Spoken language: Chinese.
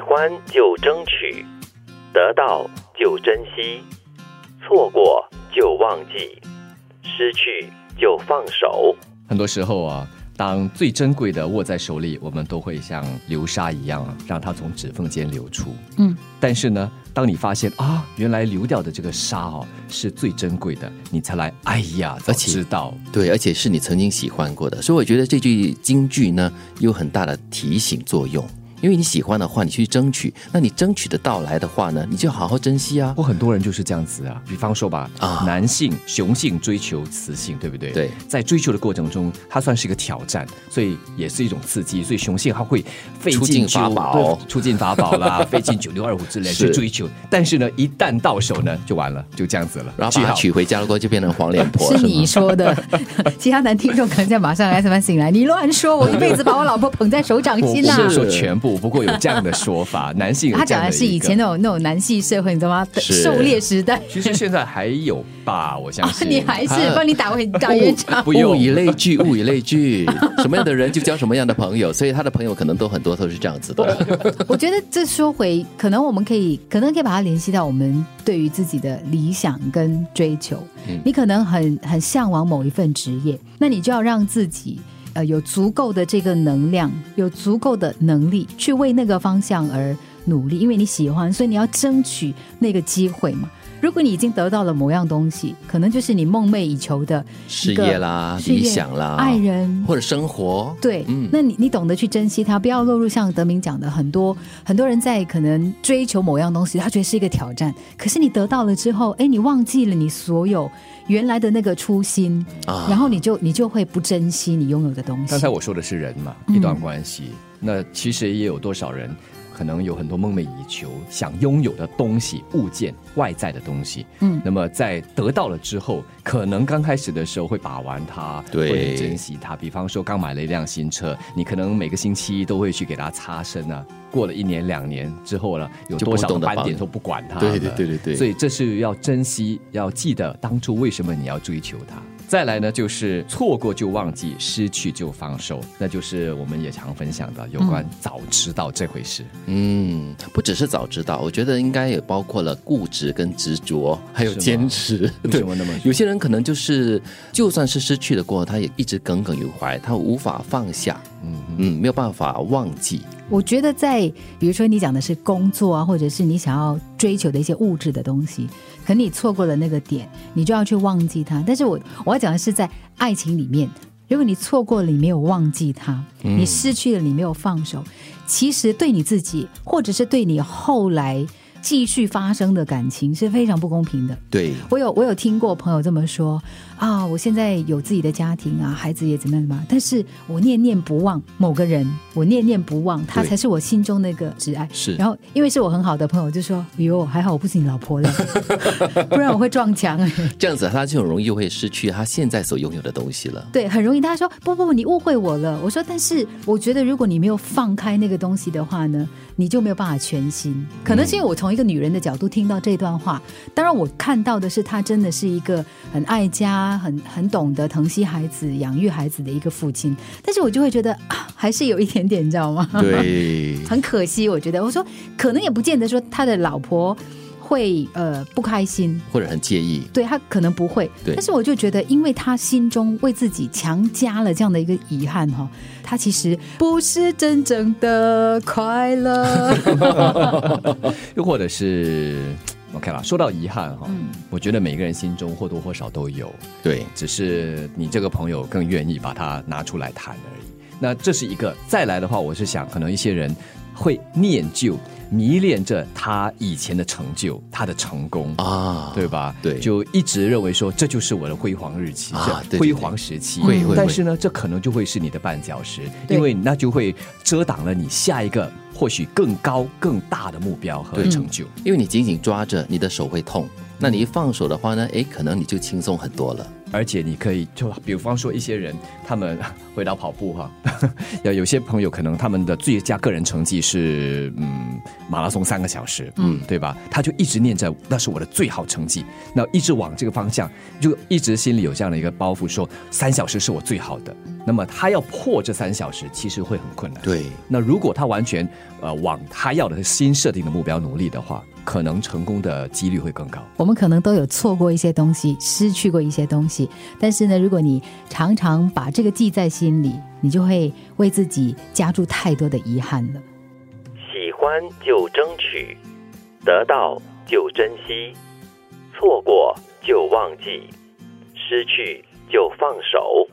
喜欢就争取，得到就珍惜，错过就忘记，失去就放手。很多时候啊，当最珍贵的握在手里，我们都会像流沙一样，让它从指缝间流出。嗯，但是呢，当你发现啊，原来流掉的这个沙哦是最珍贵的，你才来，哎呀，早而且知道。对，而且是你曾经喜欢过的，所以我觉得这句京剧呢有很大的提醒作用。因为你喜欢的话，你去争取，那你争取的到来的话呢，你就好好珍惜啊。我很多人就是这样子啊，比方说吧，啊男性雄性追求雌性，对不对？对在追求的过程中，它算是一个挑战，所以也是一种刺激。所以雄性它会费出尽法宝对出尽法宝啦，费尽九牛二虎之类去追求。但是呢，一旦到手呢，就完了，就这样子了。然后娶回家了过后，就变成黄脸婆，是你？说的，其他男听众可能在马上 S 班醒来，你乱说，我一辈子把我老婆捧在手掌心呐、不是说全部，不过有这样的说法，男性有他讲的是以前那种那种男性社会，你知道吗？狩猎时代，其实现在还有吧，我相信。你还是啊帮你打回打圆场。不用物以类聚，物以类聚，什么样的人就交什么样的朋友，所以他的朋友可能都很多都是这样子的。我觉得这说回，可能我们可以，可能可以把它联系到我们对于自己的理想跟追求。你可能很很向往某一份职业，那你就要让自己呃有足够的这个能量，有足够的能力去为那个方向而努力，因为你喜欢，所以你要争取那个机会嘛。如果你已经得到了某样东西，可能就是你梦寐以求的事一个业啦，事业理想啦，爱人，或者生活，对，嗯。那你你懂得去珍惜它，不要落入像德明讲的，很多很多人在可能追求某样东西，他觉得是一个挑战，可是你得到了之后，哎，你忘记了你所有原来的那个初心，啊。然后你就你就会不珍惜你拥有的东西。刚。才我说的是人嘛，嗯。一段关系。那其实也有多少人，可能有很多梦寐以求、想拥有的东西、物件、外在的东西。嗯那么在得到了之后，可能刚开始的时候会把玩它，对会珍惜它。比方说，刚买了一辆新车，你可能每个星期都会去给它擦身啊。过了一年两年之后了，有不多少斑点都不管它。对对对对对所以这是要珍惜，要记得当初为什么你要追求它。再来呢，就是错过就忘记，失去就放手，那就是我们也常分享的有关早知道这回事。嗯，不只是早知道，我觉得应该也包括了固执跟执着，还有坚持。为什么那么有些人可能就是，就算是失去了过后，他也一直耿耿于怀，他无法放下，嗯嗯，没有办法忘记。我觉得在比如说你讲的是工作啊，或者是你想要追求的一些物质的东西，可你错过了那个点，你就要去忘记它。但是我我要讲的是在爱情里面，如果你错过了，你没有忘记它，你失去了，你没有放手，其实对你自己，或者是对你后来继续发生的感情是非常不公平的。对，我有我有听过朋友这么说啊，我现在有自己的家庭啊，孩子也怎么样怎么样，但是我念念不忘某个人，我念念不忘他才是我心中那个挚爱。是然后因为是我很好的朋友，就说：“哎呦，还好我不是你老婆了，不然我会撞墙。”这样子，他就很容易会失去他现在所拥有的东西了。对，很容易。他说：“不不不，你误会我了。”我说：“但是我觉得，如果你没有放开那个东西的话呢，你就没有办法全心。可能是因为我从一个女人的角度听到这段话，当然我看到的是他真的是一个很爱家、很很懂得疼惜孩子、养育孩子的一个父亲。但是我就会觉得啊，还是有一点点，你知道吗？对，很可惜，我觉得。我说，可能也不见得说他的老婆会呃不开心，或者很介意。对他可能不会，对但是我就觉得，因为他心中为自己强加了这样的一个遗憾哈，他其实不是真正的快乐。又或者是 OK 啦，说到遗憾哈，嗯我觉得每个人心中或多或少都有，对，只是你这个朋友更愿意把它拿出来谈而已。那这是一个。再来的话，我是想，可能一些人会念旧、迷恋着他以前的成就、他的成功啊对吧？对就一直认为说这就是我的辉煌日期，啊对对是辉煌时期。会会会但是呢，这可能就会是你的绊脚石，因为那就会遮挡了你下一个或许更高、更大的目标和对成就。因为你紧紧抓着，你的手会痛。那你一放手的话呢？诶，可能你就轻松很多了。而且你可以就比方说一些人，他们回到跑步哈，有有些朋友可能他们的最佳个人成绩是嗯马拉松三个小时，嗯，对吧？他就一直念着那是我的最好成绩，那一直往这个方向，就一直心里有这样的一个包袱，说三小时是我最好的。那么他要破这三小时，其实会很困难。对，那如果他完全呃往他要的新设定的目标努力的话，可能成功的几率会更高。我们可能都有错过一些东西，失去过一些东西，但是呢，如果你常常把这个记在心里，你就会为自己加注太多的遗憾了。喜欢就争取，得到就珍惜，错过就忘记，失去就放手。